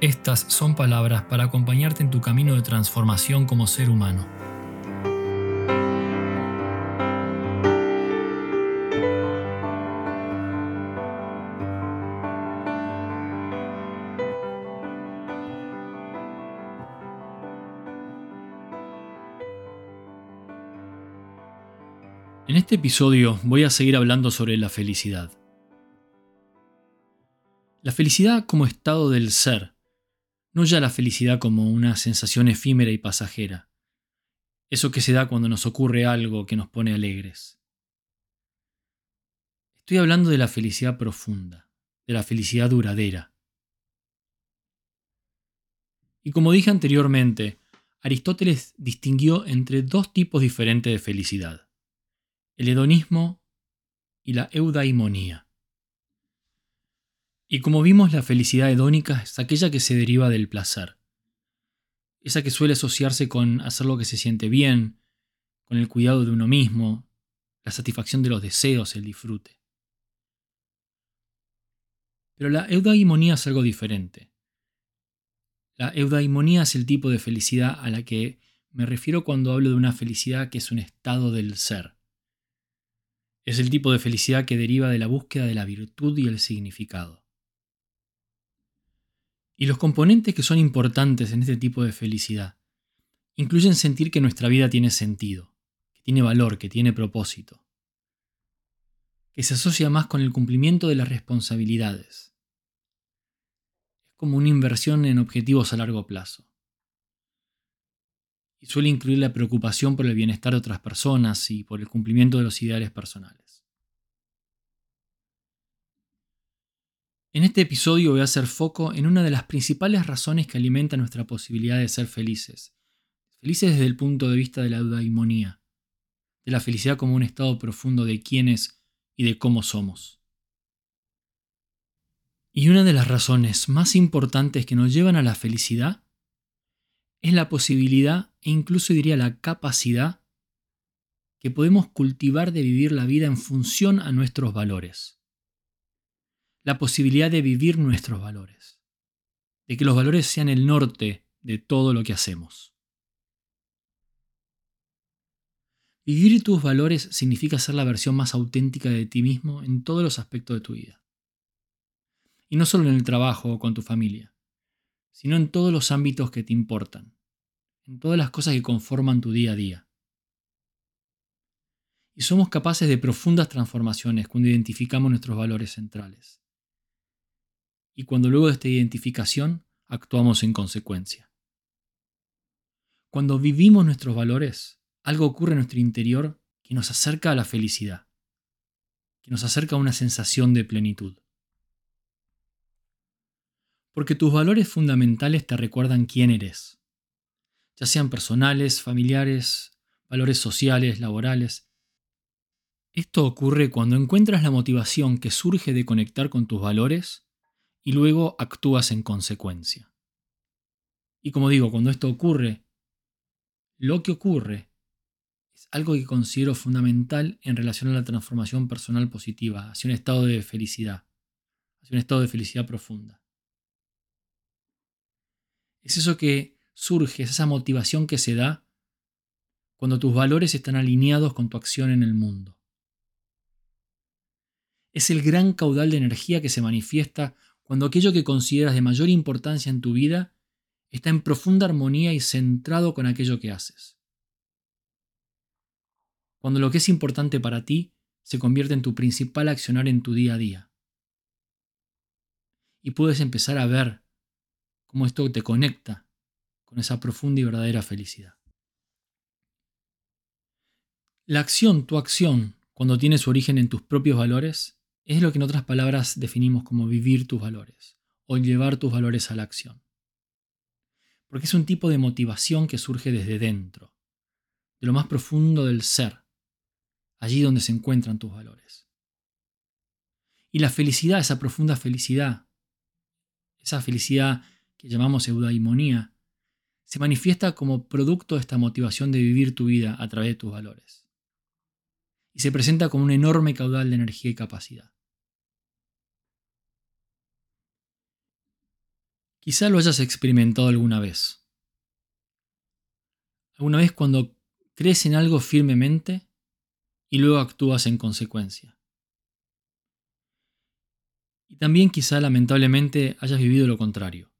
estas son palabras para acompañarte en tu camino de transformación como ser humano. En este episodio voy a seguir hablando sobre la felicidad. La felicidad como estado del ser, no ya la felicidad como una sensación efímera y pasajera, eso que se da cuando nos ocurre algo que nos pone alegres. Estoy hablando de la felicidad profunda, de la felicidad duradera. Y como dije anteriormente, Aristóteles distinguió entre dos tipos diferentes de felicidad, el hedonismo y la eudaimonía. Y como vimos, la felicidad hedónica es aquella que se deriva del placer. Esa que suele asociarse con hacer lo que se siente bien, con el cuidado de uno mismo, la satisfacción de los deseos, el disfrute. Pero la eudaimonía es algo diferente. La eudaimonía es el tipo de felicidad a la que me refiero cuando hablo de una felicidad que es un estado del ser. Es el tipo de felicidad que deriva de la búsqueda de la virtud y el significado. Y los componentes que son importantes en este tipo de felicidad incluyen sentir que nuestra vida tiene sentido, que tiene valor, que tiene propósito, que se asocia más con el cumplimiento de las responsabilidades. Es como una inversión en objetivos a largo plazo. Y suele incluir la preocupación por el bienestar de otras personas y por el cumplimiento de los ideales personales. En este episodio voy a hacer foco en una de las principales razones que alimenta nuestra posibilidad de ser felices. Felices desde el punto de vista de la eudaimonía, de la felicidad como un estado profundo de quiénes y de cómo somos. Y una de las razones más importantes que nos llevan a la felicidad es la posibilidad e incluso diría la capacidad que podemos cultivar de vivir la vida en función a nuestros valores la posibilidad de vivir nuestros valores, de que los valores sean el norte de todo lo que hacemos. Vivir tus valores significa ser la versión más auténtica de ti mismo en todos los aspectos de tu vida. Y no solo en el trabajo o con tu familia, sino en todos los ámbitos que te importan, en todas las cosas que conforman tu día a día. Y somos capaces de profundas transformaciones cuando identificamos nuestros valores centrales y cuando luego de esta identificación actuamos en consecuencia. Cuando vivimos nuestros valores, algo ocurre en nuestro interior que nos acerca a la felicidad, que nos acerca a una sensación de plenitud. Porque tus valores fundamentales te recuerdan quién eres, ya sean personales, familiares, valores sociales, laborales. Esto ocurre cuando encuentras la motivación que surge de conectar con tus valores y luego actúas en consecuencia. Y como digo, cuando esto ocurre, lo que ocurre es algo que considero fundamental en relación a la transformación personal positiva, hacia un estado de felicidad, hacia un estado de felicidad profunda. Es eso que surge, es esa motivación que se da cuando tus valores están alineados con tu acción en el mundo. Es el gran caudal de energía que se manifiesta cuando aquello que consideras de mayor importancia en tu vida está en profunda armonía y centrado con aquello que haces. Cuando lo que es importante para ti se convierte en tu principal accionar en tu día a día. Y puedes empezar a ver cómo esto te conecta con esa profunda y verdadera felicidad. La acción, tu acción, cuando tiene su origen en tus propios valores, es lo que en otras palabras definimos como vivir tus valores o llevar tus valores a la acción. Porque es un tipo de motivación que surge desde dentro, de lo más profundo del ser, allí donde se encuentran tus valores. Y la felicidad, esa profunda felicidad, esa felicidad que llamamos eudaimonía, se manifiesta como producto de esta motivación de vivir tu vida a través de tus valores. Y se presenta como un enorme caudal de energía y capacidad. Quizá lo hayas experimentado alguna vez. Alguna vez cuando crees en algo firmemente y luego actúas en consecuencia. Y también quizá lamentablemente hayas vivido lo contrario,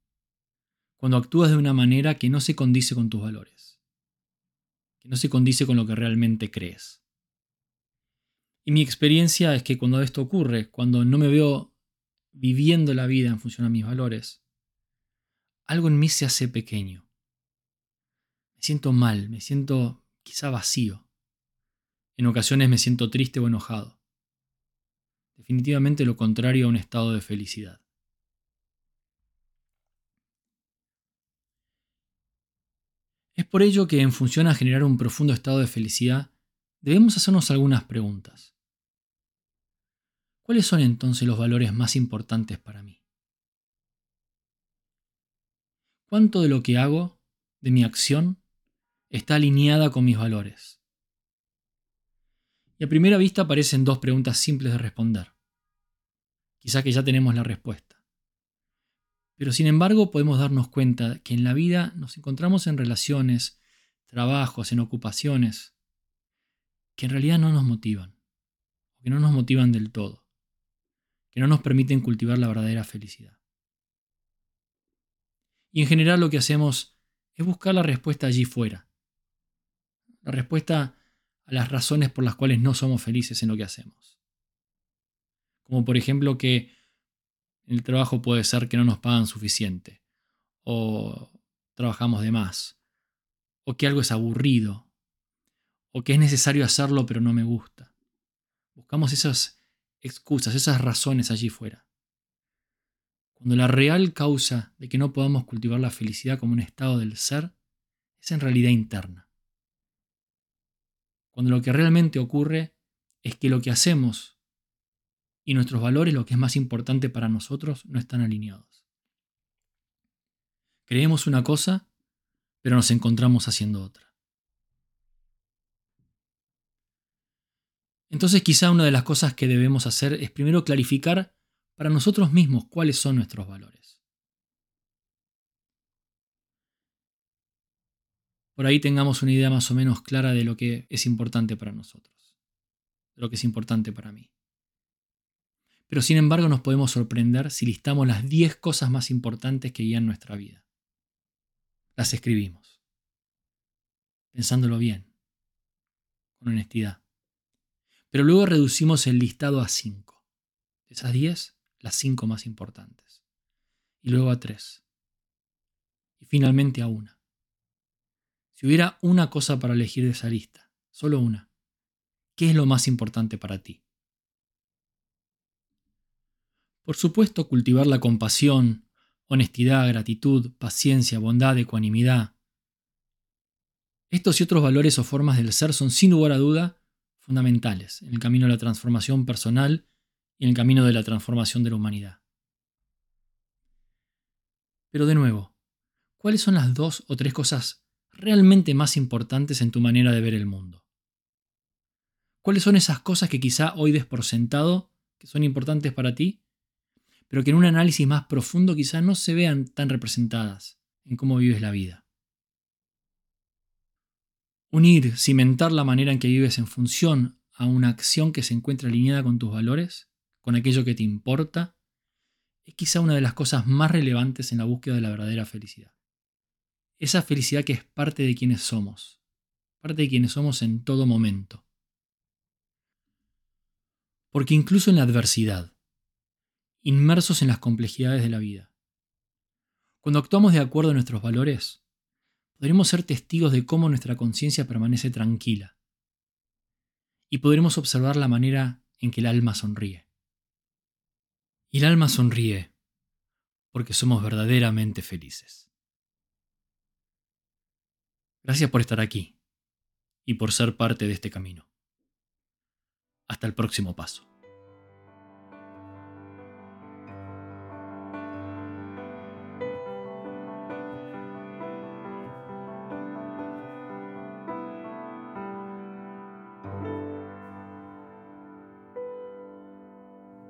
cuando actúas de una manera que no se condice con tus valores, que no se condice con lo que realmente crees. Y mi experiencia es que cuando esto ocurre, cuando no me veo viviendo la vida en función a mis valores, algo en mí se hace pequeño. Me siento mal, me siento quizá vacío. En ocasiones me siento triste o enojado. Definitivamente lo contrario a un estado de felicidad. Es por ello que en función a generar un profundo estado de felicidad, debemos hacernos algunas preguntas. ¿Cuáles son entonces los valores más importantes para mí? ¿Cuánto de lo que hago, de mi acción, está alineada con mis valores? Y a primera vista parecen dos preguntas simples de responder. Quizá que ya tenemos la respuesta. Pero sin embargo podemos darnos cuenta que en la vida nos encontramos en relaciones, trabajos, en ocupaciones, que en realidad no nos motivan, que no nos motivan del todo, que no nos permiten cultivar la verdadera felicidad. Y en general lo que hacemos es buscar la respuesta allí fuera, la respuesta a las razones por las cuales no somos felices en lo que hacemos. Como por ejemplo que el trabajo puede ser que no nos pagan suficiente, o trabajamos de más, o que algo es aburrido, o que es necesario hacerlo pero no me gusta. Buscamos esas excusas, esas razones allí fuera. Cuando la real causa de que no podamos cultivar la felicidad como un estado del ser es en realidad interna cuando lo que realmente ocurre es que lo que hacemos y nuestros valores, lo que es más importante para nosotros, no están alineados. Creemos una cosa, pero nos encontramos haciendo otra. Entonces quizá una de las cosas que debemos hacer es primero clarificar para nosotros mismos cuáles son nuestros valores. por ahí tengamos una idea más o menos clara de lo que es importante para nosotros, de lo que es importante para mí. Pero sin embargo nos podemos sorprender si listamos las 10 cosas más importantes que guían nuestra vida. Las escribimos, pensándolo bien, con honestidad. Pero luego reducimos el listado a 5. De esas 10, las 5 más importantes. Y luego a 3. Y finalmente a una. Si hubiera una cosa para elegir de esa lista, solo una, ¿qué es lo más importante para ti? Por supuesto, cultivar la compasión, honestidad, gratitud, paciencia, bondad, ecuanimidad. Estos y otros valores o formas del ser son sin lugar a duda fundamentales en el camino de la transformación personal y en el camino de la transformación de la humanidad. Pero de nuevo, ¿cuáles son las dos o tres cosas realmente más importantes en tu manera de ver el mundo? ¿Cuáles son esas cosas que quizá hoy des por sentado que son importantes para ti, pero que en un análisis más profundo quizá no se vean tan representadas en cómo vives la vida? Unir, cimentar la manera en que vives en función a una acción que se encuentra alineada con tus valores, con aquello que te importa, es quizá una de las cosas más relevantes en la búsqueda de la verdadera felicidad esa felicidad que es parte de quienes somos, parte de quienes somos en todo momento. Porque incluso en la adversidad, inmersos en las complejidades de la vida, cuando actuamos de acuerdo a nuestros valores, podremos ser testigos de cómo nuestra conciencia permanece tranquila y podremos observar la manera en que el alma sonríe. Y el alma sonríe porque somos verdaderamente felices. Gracias por estar aquí y por ser parte de este camino. Hasta el próximo paso.